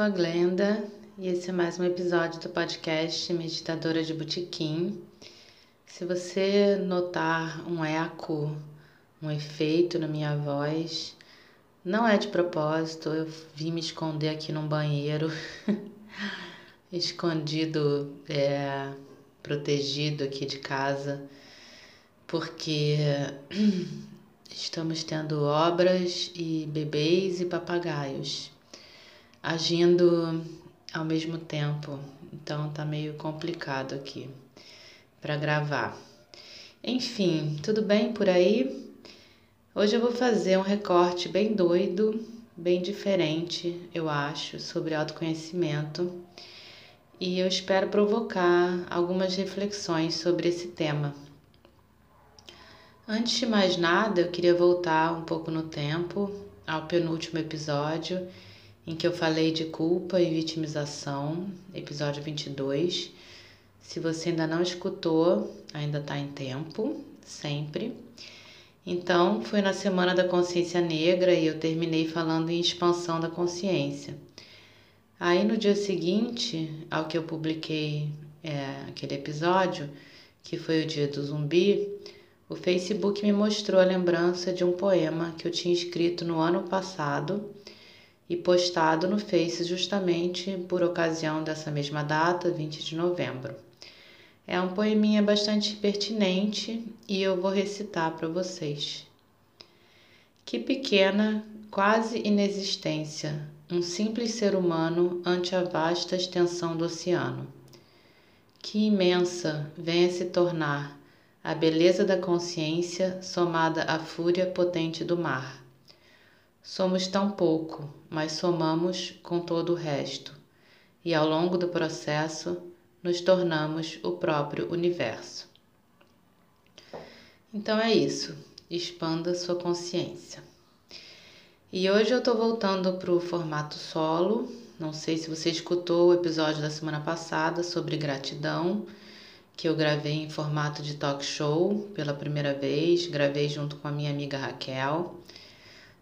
sou a Glenda e esse é mais um episódio do podcast Meditadora de Botequim. Se você notar um eco, um efeito na minha voz, não é de propósito, eu vim me esconder aqui num banheiro, escondido, é, protegido aqui de casa, porque estamos tendo obras e bebês e papagaios agindo ao mesmo tempo, então tá meio complicado aqui para gravar. Enfim, tudo bem por aí? Hoje eu vou fazer um recorte bem doido, bem diferente, eu acho, sobre autoconhecimento e eu espero provocar algumas reflexões sobre esse tema. Antes de mais nada, eu queria voltar um pouco no tempo ao penúltimo episódio em que eu falei de culpa e vitimização, episódio 22. Se você ainda não escutou, ainda está em tempo, sempre. Então, foi na Semana da Consciência Negra e eu terminei falando em expansão da consciência. Aí, no dia seguinte ao que eu publiquei é, aquele episódio, que foi o dia do zumbi, o Facebook me mostrou a lembrança de um poema que eu tinha escrito no ano passado e postado no Face justamente por ocasião dessa mesma data, 20 de novembro. É um poeminha bastante pertinente e eu vou recitar para vocês. Que pequena, quase inexistência, um simples ser humano ante a vasta extensão do oceano. Que imensa venha se tornar a beleza da consciência somada à fúria potente do mar. Somos tão pouco, mas somamos com todo o resto, e ao longo do processo nos tornamos o próprio universo. Então é isso, expanda sua consciência. E hoje eu estou voltando para o formato solo. Não sei se você escutou o episódio da semana passada sobre gratidão, que eu gravei em formato de talk show pela primeira vez, gravei junto com a minha amiga Raquel.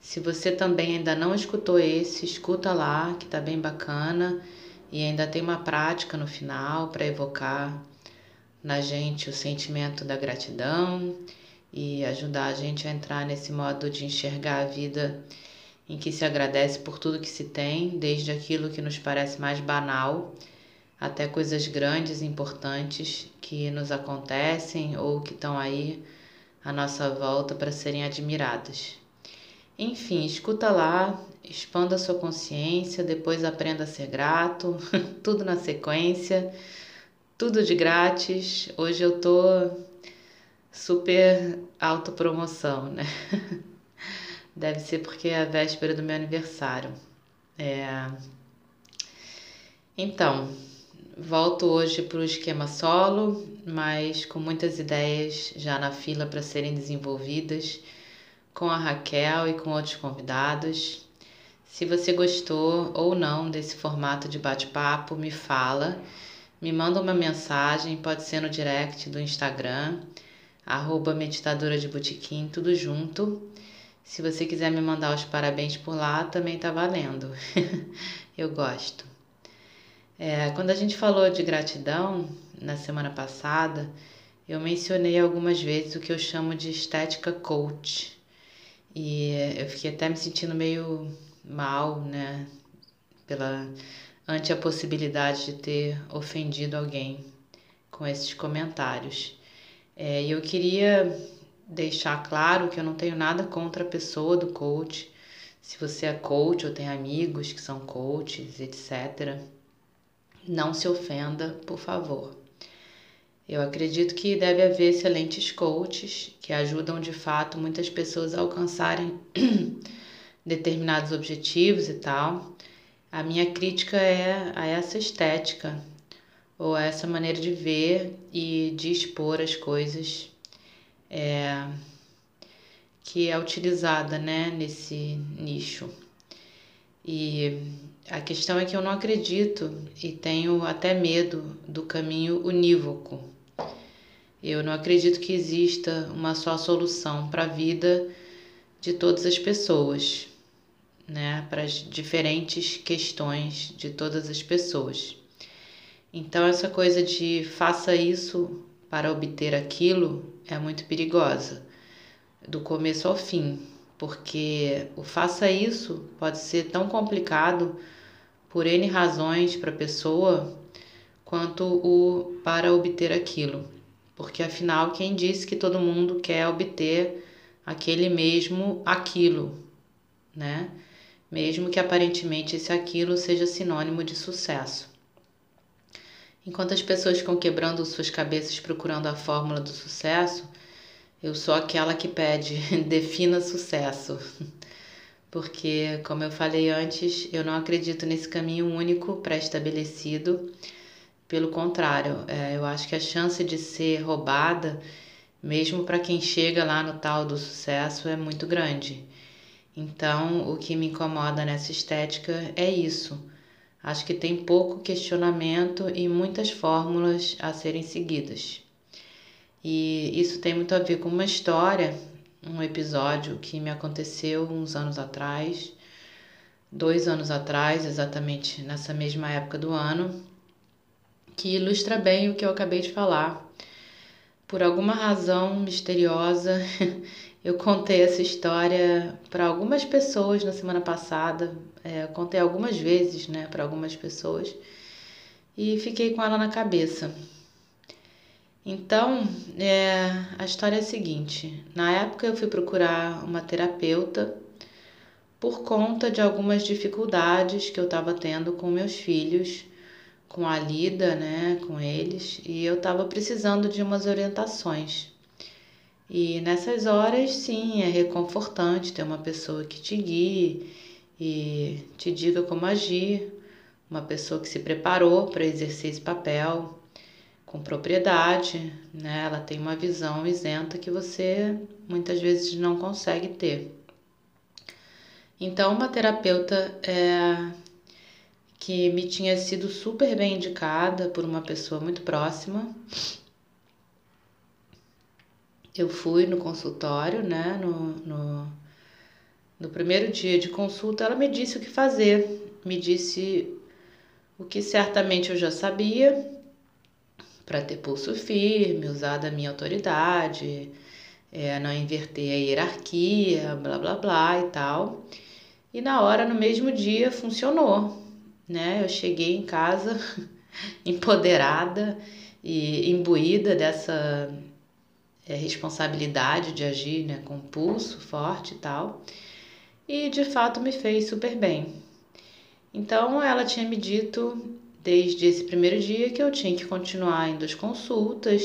Se você também ainda não escutou esse, escuta lá, que tá bem bacana e ainda tem uma prática no final para evocar na gente o sentimento da gratidão e ajudar a gente a entrar nesse modo de enxergar a vida em que se agradece por tudo que se tem, desde aquilo que nos parece mais banal até coisas grandes e importantes que nos acontecem ou que estão aí à nossa volta para serem admiradas. Enfim, escuta lá, expanda sua consciência, depois aprenda a ser grato, tudo na sequência, tudo de grátis. Hoje eu tô super autopromoção, né? Deve ser porque é a véspera do meu aniversário. É... Então, volto hoje para o esquema solo, mas com muitas ideias já na fila para serem desenvolvidas com a Raquel e com outros convidados. Se você gostou ou não desse formato de bate-papo, me fala, me manda uma mensagem, pode ser no direct do Instagram, arroba meditadora de botequim, tudo junto. Se você quiser me mandar os parabéns por lá, também tá valendo. Eu gosto. É, quando a gente falou de gratidão na semana passada, eu mencionei algumas vezes o que eu chamo de estética coach. E eu fiquei até me sentindo meio mal, né? Pela ante a possibilidade de ter ofendido alguém com esses comentários. É, eu queria deixar claro que eu não tenho nada contra a pessoa do coach. Se você é coach ou tem amigos que são coaches, etc. não se ofenda, por favor. Eu acredito que deve haver excelentes coaches que ajudam de fato muitas pessoas a alcançarem determinados objetivos e tal. A minha crítica é a essa estética ou a essa maneira de ver e de expor as coisas é, que é utilizada né, nesse nicho. E a questão é que eu não acredito e tenho até medo do caminho unívoco. Eu não acredito que exista uma só solução para a vida de todas as pessoas, né, para as diferentes questões de todas as pessoas. Então, essa coisa de faça isso para obter aquilo é muito perigosa, do começo ao fim, porque o faça isso pode ser tão complicado por N razões para a pessoa quanto o para obter aquilo. Porque afinal, quem disse que todo mundo quer obter aquele mesmo aquilo, né? mesmo que aparentemente esse aquilo seja sinônimo de sucesso. Enquanto as pessoas ficam quebrando suas cabeças procurando a fórmula do sucesso, eu sou aquela que pede defina sucesso. Porque, como eu falei antes, eu não acredito nesse caminho único pré-estabelecido. Pelo contrário, é, eu acho que a chance de ser roubada, mesmo para quem chega lá no tal do sucesso, é muito grande. Então, o que me incomoda nessa estética é isso. Acho que tem pouco questionamento e muitas fórmulas a serem seguidas. E isso tem muito a ver com uma história, um episódio que me aconteceu uns anos atrás, dois anos atrás, exatamente nessa mesma época do ano, que ilustra bem o que eu acabei de falar. Por alguma razão misteriosa, Eu contei essa história para algumas pessoas na semana passada, é, contei algumas vezes, né, para algumas pessoas e fiquei com ela na cabeça. Então, é, a história é a seguinte: na época eu fui procurar uma terapeuta por conta de algumas dificuldades que eu estava tendo com meus filhos, com a lida, né, com eles, e eu estava precisando de umas orientações. E nessas horas, sim, é reconfortante ter uma pessoa que te guie e te diga como agir, uma pessoa que se preparou para exercer esse papel com propriedade, né? Ela tem uma visão isenta que você muitas vezes não consegue ter. Então, uma terapeuta é, que me tinha sido super bem indicada por uma pessoa muito próxima, eu fui no consultório, né? No, no, no primeiro dia de consulta, ela me disse o que fazer, me disse o que certamente eu já sabia, para ter pulso firme, usar da minha autoridade, é, não inverter a hierarquia, blá blá blá e tal. E na hora, no mesmo dia, funcionou, né? Eu cheguei em casa empoderada e imbuída dessa é, responsabilidade de agir né, com pulso forte e tal. E de fato me fez super bem. Então ela tinha me dito desde esse primeiro dia que eu tinha que continuar indo às consultas,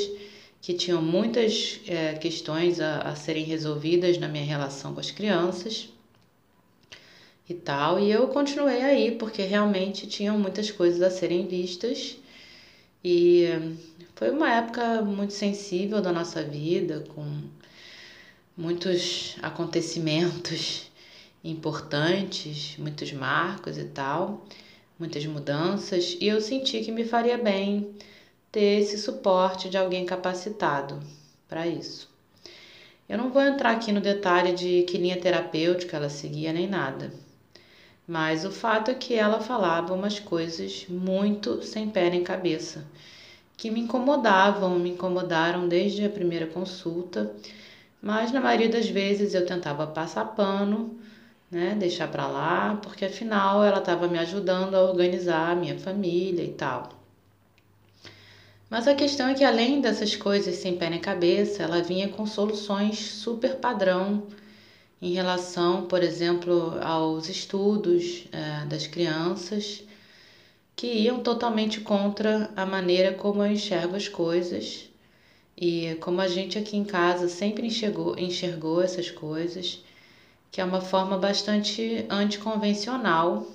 que tinham muitas é, questões a, a serem resolvidas na minha relação com as crianças e tal. E eu continuei aí porque realmente tinham muitas coisas a serem vistas e foi uma época muito sensível da nossa vida, com muitos acontecimentos importantes, muitos marcos e tal, muitas mudanças, e eu senti que me faria bem ter esse suporte de alguém capacitado para isso. Eu não vou entrar aqui no detalhe de que linha terapêutica ela seguia nem nada. Mas o fato é que ela falava umas coisas muito sem pé nem cabeça que me incomodavam, me incomodaram desde a primeira consulta, mas na maioria das vezes eu tentava passar pano, né, deixar para lá, porque afinal ela estava me ajudando a organizar a minha família e tal. Mas a questão é que além dessas coisas sem pé nem cabeça, ela vinha com soluções super padrão em relação, por exemplo, aos estudos é, das crianças que iam totalmente contra a maneira como eu enxergo as coisas e como a gente aqui em casa sempre enxergou, enxergou essas coisas, que é uma forma bastante anticonvencional.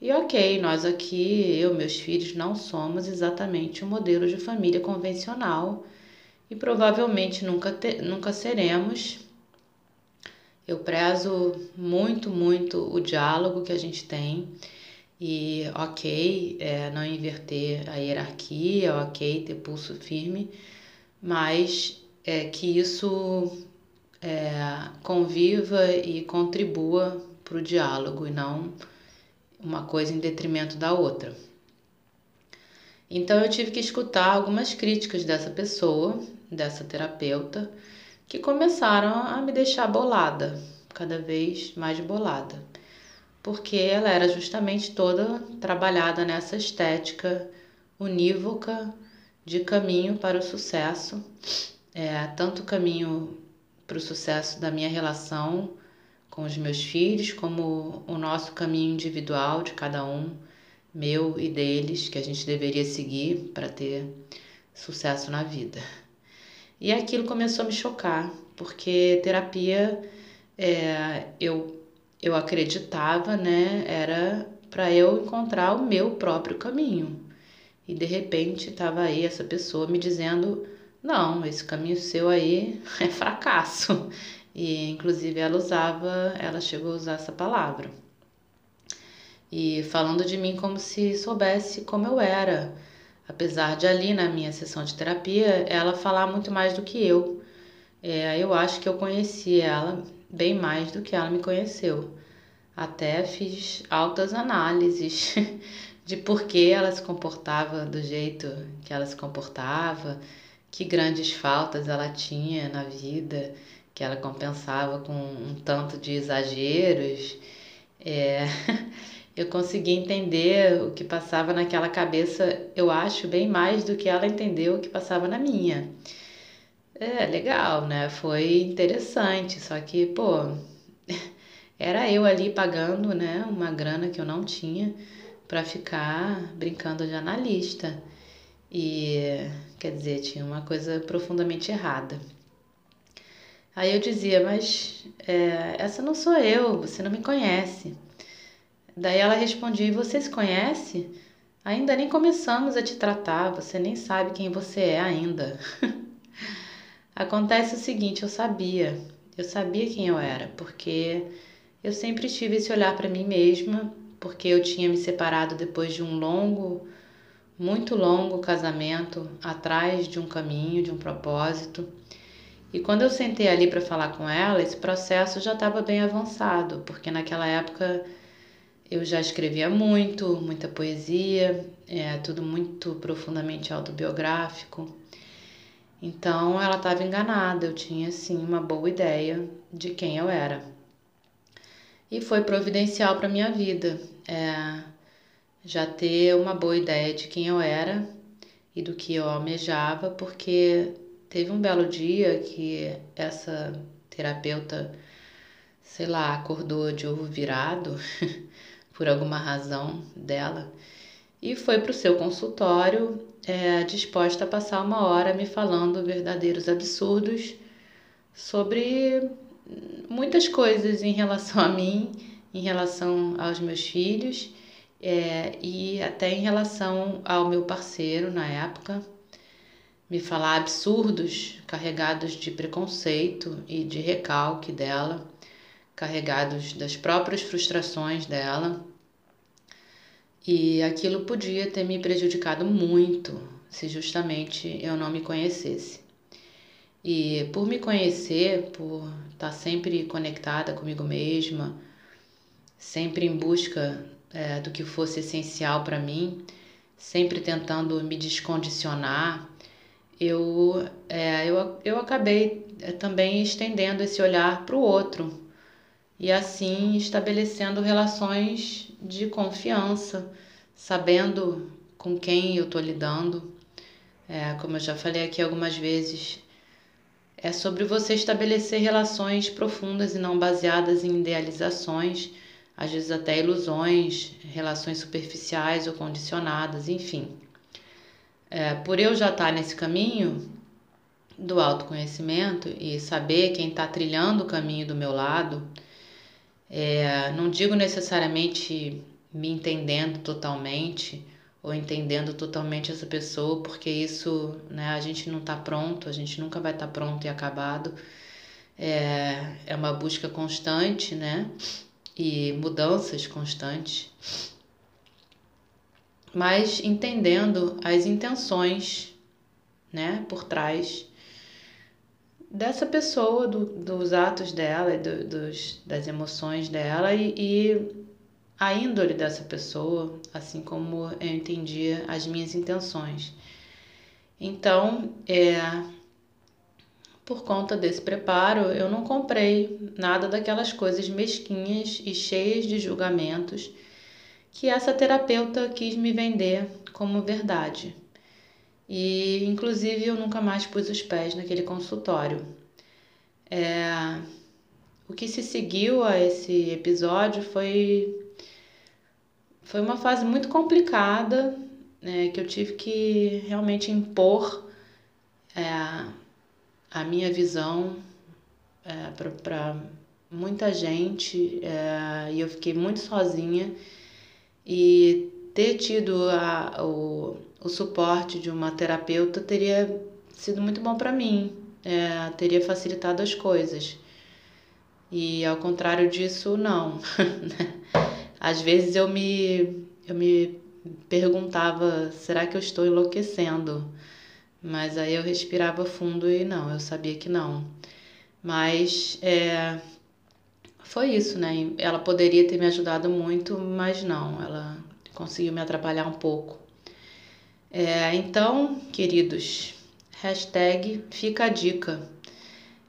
E ok, nós aqui, eu, meus filhos, não somos exatamente um modelo de família convencional e provavelmente nunca, te, nunca seremos. Eu prezo muito, muito o diálogo que a gente tem e ok, é, não inverter a hierarquia, ok, ter pulso firme, mas é, que isso é, conviva e contribua para o diálogo e não uma coisa em detrimento da outra. Então eu tive que escutar algumas críticas dessa pessoa, dessa terapeuta, que começaram a me deixar bolada, cada vez mais bolada porque ela era justamente toda trabalhada nessa estética unívoca de caminho para o sucesso, é, tanto caminho para o sucesso da minha relação com os meus filhos, como o nosso caminho individual de cada um, meu e deles, que a gente deveria seguir para ter sucesso na vida. E aquilo começou a me chocar, porque terapia é, eu eu acreditava, né, era para eu encontrar o meu próprio caminho. E de repente estava aí essa pessoa me dizendo: "Não, esse caminho seu aí é fracasso". E inclusive ela usava, ela chegou a usar essa palavra. E falando de mim como se soubesse como eu era, apesar de ali na minha sessão de terapia ela falar muito mais do que eu. É, eu acho que eu conheci ela bem mais do que ela me conheceu. Até fiz altas análises de por que ela se comportava do jeito que ela se comportava, que grandes faltas ela tinha na vida, que ela compensava com um tanto de exageros. É, eu consegui entender o que passava naquela cabeça, eu acho, bem mais do que ela entendeu o que passava na minha. É legal, né? Foi interessante, só que, pô, era eu ali pagando, né, uma grana que eu não tinha para ficar brincando de analista. E, quer dizer, tinha uma coisa profundamente errada. Aí eu dizia, mas é, essa não sou eu, você não me conhece. Daí ela respondia, e você se conhece? Ainda nem começamos a te tratar, você nem sabe quem você é ainda. Acontece o seguinte, eu sabia, eu sabia quem eu era, porque eu sempre tive esse olhar para mim mesma, porque eu tinha me separado depois de um longo, muito longo casamento, atrás de um caminho, de um propósito. E quando eu sentei ali para falar com ela, esse processo já estava bem avançado, porque naquela época eu já escrevia muito, muita poesia, é tudo muito profundamente autobiográfico. Então ela estava enganada, eu tinha sim uma boa ideia de quem eu era. E foi providencial para minha vida, é, já ter uma boa ideia de quem eu era e do que eu almejava, porque teve um belo dia que essa terapeuta, sei lá, acordou de ovo virado por alguma razão dela e foi para o seu consultório é, disposta a passar uma hora me falando verdadeiros absurdos sobre muitas coisas em relação a mim, em relação aos meus filhos é, e até em relação ao meu parceiro na época. Me falar absurdos carregados de preconceito e de recalque dela, carregados das próprias frustrações dela e aquilo podia ter me prejudicado muito se justamente eu não me conhecesse. E por me conhecer, por estar sempre conectada comigo mesma, sempre em busca é, do que fosse essencial para mim, sempre tentando me descondicionar, eu, é, eu, eu acabei é, também estendendo esse olhar para o outro e assim estabelecendo relações de confiança, sabendo com quem eu estou lidando. É, como eu já falei aqui algumas vezes, é sobre você estabelecer relações profundas e não baseadas em idealizações, às vezes até ilusões, relações superficiais ou condicionadas, enfim. É, por eu já estar nesse caminho do autoconhecimento e saber quem está trilhando o caminho do meu lado, é, não digo necessariamente me entendendo totalmente ou entendendo totalmente essa pessoa, porque isso, né, a gente não está pronto, a gente nunca vai estar tá pronto e acabado. É, é uma busca constante, né? E mudanças constantes. Mas entendendo as intenções, né, por trás dessa pessoa, do, dos atos dela, do, dos, das emoções dela e, e a índole dessa pessoa, assim como eu entendia as minhas intenções. Então, é, por conta desse preparo, eu não comprei nada daquelas coisas mesquinhas e cheias de julgamentos que essa terapeuta quis me vender como verdade. E, inclusive, eu nunca mais pus os pés naquele consultório. É, o que se seguiu a esse episódio foi, foi uma fase muito complicada, né, que eu tive que realmente impor é, a minha visão é, para muita gente é, e eu fiquei muito sozinha e ter tido a, o, o suporte de uma terapeuta teria sido muito bom para mim, é, teria facilitado as coisas. E ao contrário disso, não. Às vezes eu me, eu me perguntava: será que eu estou enlouquecendo? Mas aí eu respirava fundo e não, eu sabia que não. Mas é, foi isso, né? Ela poderia ter me ajudado muito, mas não, ela conseguiu me atrapalhar um pouco. É, então, queridos, hashtag fica a dica.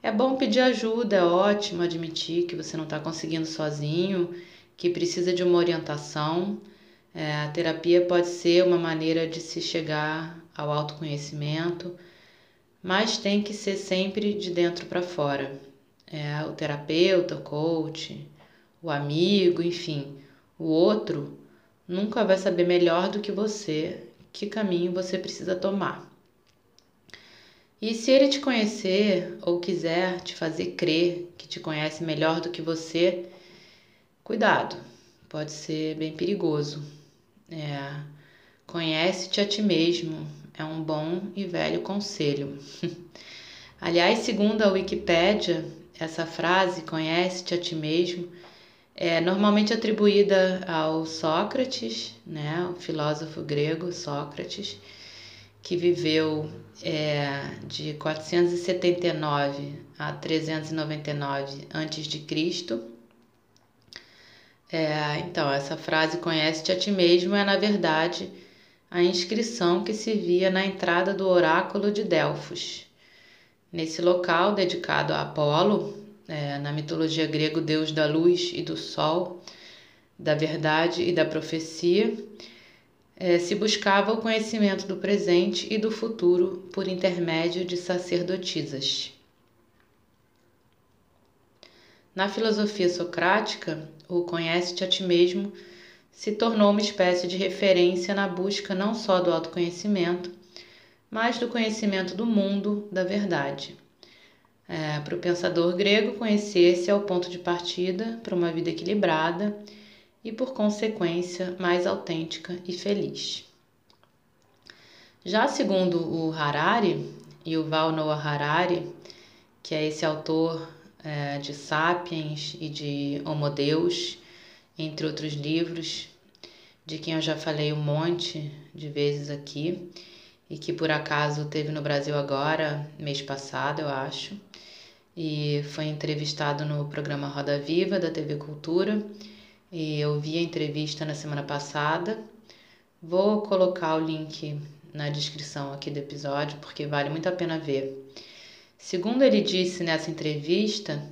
É bom pedir ajuda, é ótimo admitir que você não está conseguindo sozinho, que precisa de uma orientação. É, a terapia pode ser uma maneira de se chegar ao autoconhecimento, mas tem que ser sempre de dentro para fora. É, o terapeuta, o coach, o amigo, enfim, o outro nunca vai saber melhor do que você que caminho você precisa tomar. E se ele te conhecer ou quiser te fazer crer que te conhece melhor do que você, cuidado, pode ser bem perigoso. É, Conhece-te a ti mesmo é um bom e velho conselho. Aliás, segundo a Wikipédia, essa frase, conhece-te a ti mesmo, é normalmente atribuída ao Sócrates, né, o filósofo grego Sócrates, que viveu é, de 479 a 399 a.C. É, então, essa frase conhece-te a ti mesmo é, na verdade, a inscrição que se via na entrada do oráculo de Delfos. Nesse local dedicado a Apolo, é, na mitologia grega, deus da luz e do sol, da verdade e da profecia, é, se buscava o conhecimento do presente e do futuro por intermédio de sacerdotisas. Na filosofia socrática, o conhece-te a ti mesmo se tornou uma espécie de referência na busca não só do autoconhecimento, mas do conhecimento do mundo, da verdade. É, para o pensador grego, conhecer-se é o ponto de partida para uma vida equilibrada e, por consequência, mais autêntica e feliz. Já segundo o Harari, Yuval Noah Harari, que é esse autor é, de Sapiens e de Homo Deus, entre outros livros, de quem eu já falei um monte de vezes aqui e que por acaso teve no Brasil agora, mês passado, eu acho e foi entrevistado no programa Roda Viva da TV Cultura. E eu vi a entrevista na semana passada. Vou colocar o link na descrição aqui do episódio porque vale muito a pena ver. Segundo ele disse nessa entrevista,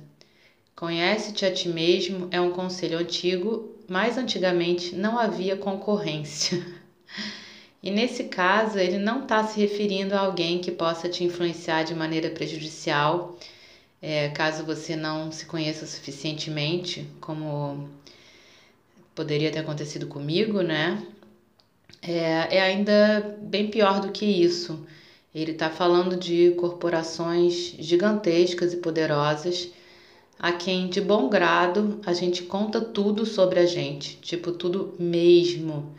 conhece-te a ti mesmo é um conselho antigo, mas antigamente não havia concorrência. E nesse caso, ele não está se referindo a alguém que possa te influenciar de maneira poderia ter acontecido comigo, né? É, é ainda bem pior do que isso. Ele está falando de corporações gigantescas e poderosas a quem de bom grado a gente conta tudo sobre a gente, tipo tudo mesmo.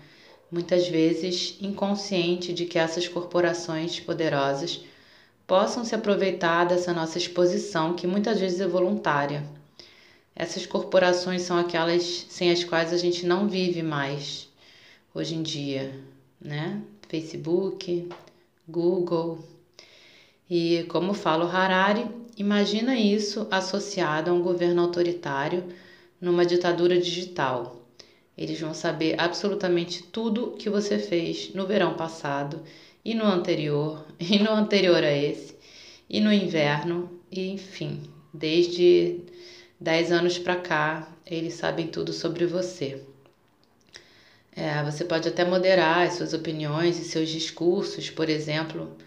Muitas vezes inconsciente de que essas corporações poderosas possam se aproveitar dessa nossa exposição, que muitas vezes é voluntária. Essas corporações são aquelas sem as quais a gente não vive mais hoje em dia, né? Facebook, Google. E como fala o Harari, imagina isso associado a um governo autoritário numa ditadura digital. Eles vão saber absolutamente tudo que você fez no verão passado e no anterior, e no anterior a esse, e no inverno, e enfim, desde 10 anos para cá, eles sabem tudo sobre você. É, você pode até moderar as suas opiniões e seus discursos, por exemplo,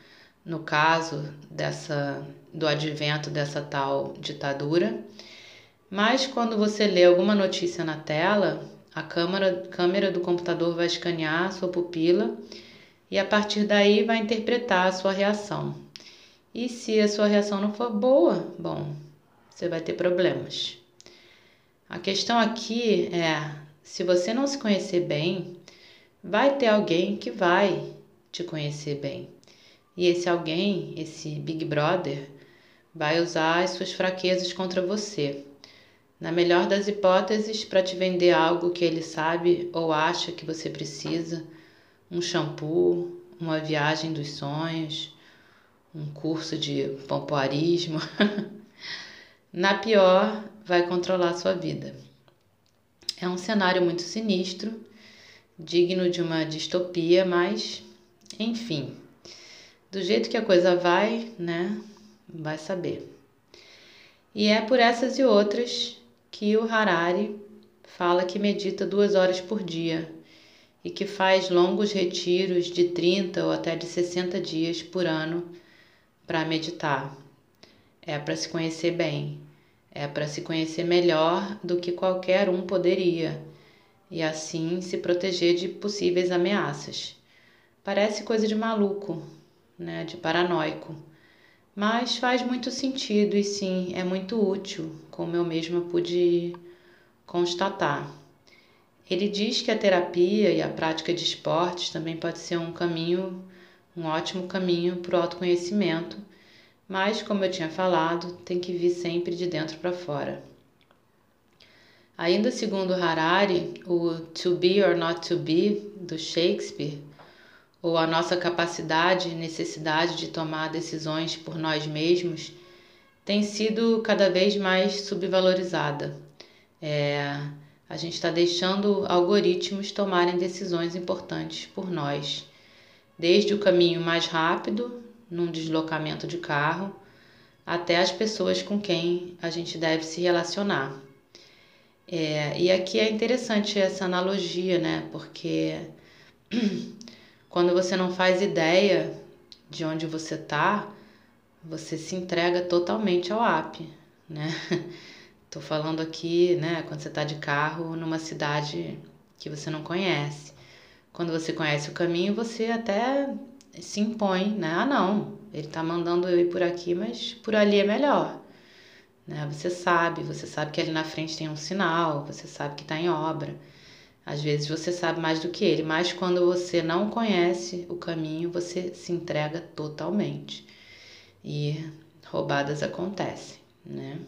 no caso dessa do advento dessa tal ditadura. Mas quando você lê alguma notícia na tela, a câmera, câmera do computador vai escanear a sua pupila e a partir daí vai interpretar a sua reação. E se a sua reação não for boa, bom, você vai ter problemas. A questão aqui é: se você não se conhecer bem, vai ter alguém que vai te conhecer bem. E esse alguém, esse Big Brother, vai usar as suas fraquezas contra você. Na melhor das hipóteses, para te vender algo que ele sabe ou acha que você precisa um shampoo, uma viagem dos sonhos, um curso de pompoarismo. Na pior, vai controlar sua vida. É um cenário muito sinistro, digno de uma distopia, mas enfim, do jeito que a coisa vai, né? Vai saber. E é por essas e outras que o Harari fala que medita duas horas por dia e que faz longos retiros de 30 ou até de 60 dias por ano para meditar. É para se conhecer bem, é para se conhecer melhor do que qualquer um poderia e assim se proteger de possíveis ameaças. Parece coisa de maluco, né, de paranoico, mas faz muito sentido e sim, é muito útil, como eu mesma pude constatar. Ele diz que a terapia e a prática de esportes também pode ser um caminho, um ótimo caminho para o autoconhecimento, mas, como eu tinha falado, tem que vir sempre de dentro para fora. Ainda segundo Harari, o to be or not to be do Shakespeare, ou a nossa capacidade e necessidade de tomar decisões por nós mesmos, tem sido cada vez mais subvalorizada. É, a gente está deixando algoritmos tomarem decisões importantes por nós, desde o caminho mais rápido, num deslocamento de carro, até as pessoas com quem a gente deve se relacionar. É, e aqui é interessante essa analogia, né? Porque quando você não faz ideia de onde você está, você se entrega totalmente ao app, né? Tô falando aqui, né, quando você tá de carro numa cidade que você não conhece. Quando você conhece o caminho, você até se impõe, né? Ah, não, ele tá mandando eu ir por aqui, mas por ali é melhor. Né? Você sabe, você sabe que ali na frente tem um sinal, você sabe que tá em obra. Às vezes você sabe mais do que ele, mas quando você não conhece o caminho, você se entrega totalmente. E roubadas acontecem, né?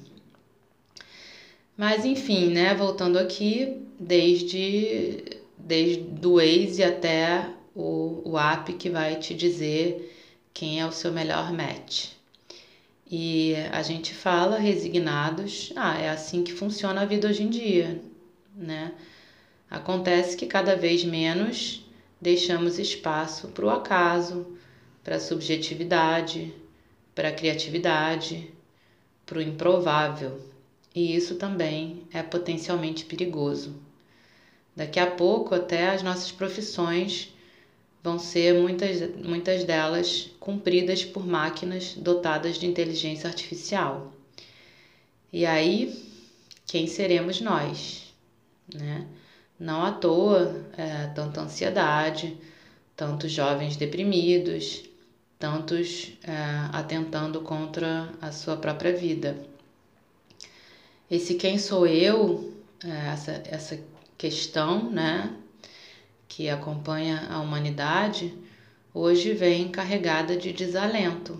Mas enfim, né, voltando aqui, desde, desde do Waze até o, o app que vai te dizer quem é o seu melhor match. E a gente fala resignados, ah, é assim que funciona a vida hoje em dia, né? Acontece que cada vez menos deixamos espaço para o acaso, para a subjetividade, para a criatividade, para o improvável e isso também é potencialmente perigoso. Daqui a pouco, até as nossas profissões vão ser muitas, muitas delas cumpridas por máquinas dotadas de inteligência artificial. E aí, quem seremos nós? Né? Não à toa é, tanta ansiedade, tantos jovens deprimidos, tantos é, atentando contra a sua própria vida. Esse quem sou eu, é, essa, essa questão, né, que acompanha a humanidade, hoje vem carregada de desalento.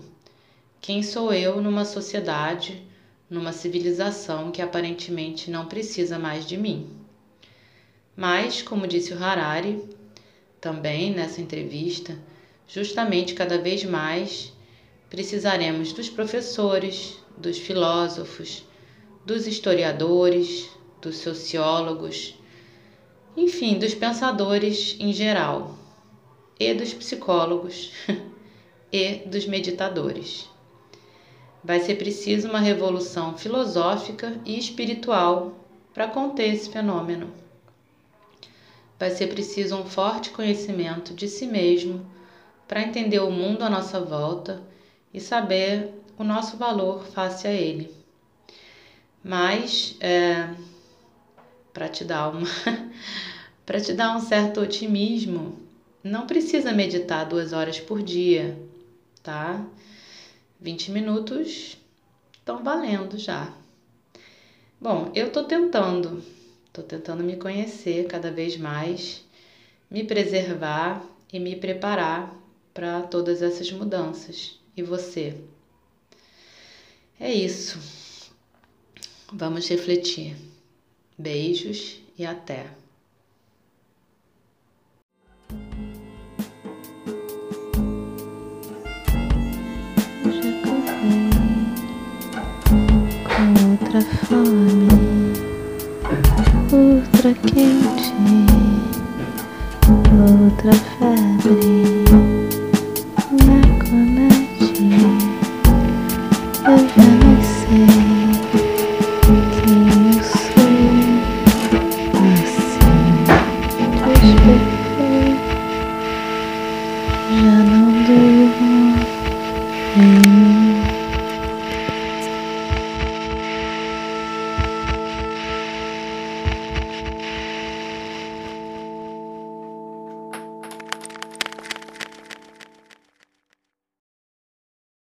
Quem sou eu numa sociedade, numa civilização que aparentemente não precisa mais de mim? Mas, como disse o Harari, também nessa entrevista, justamente cada vez mais precisaremos dos professores, dos filósofos, dos historiadores, dos sociólogos, enfim, dos pensadores em geral, e dos psicólogos e dos meditadores. Vai ser preciso uma revolução filosófica e espiritual para conter esse fenômeno. Vai ser preciso um forte conhecimento de si mesmo para entender o mundo à nossa volta e saber o nosso valor face a ele. Mas, é, para te dar uma para te dar um certo otimismo, não precisa meditar duas horas por dia, tá? 20 minutos estão valendo já. Bom, eu tô tentando, tô tentando me conhecer cada vez mais, me preservar e me preparar para todas essas mudanças. E você? É isso. Vamos refletir. Beijos e até. outra fome, outra quente, outra febre.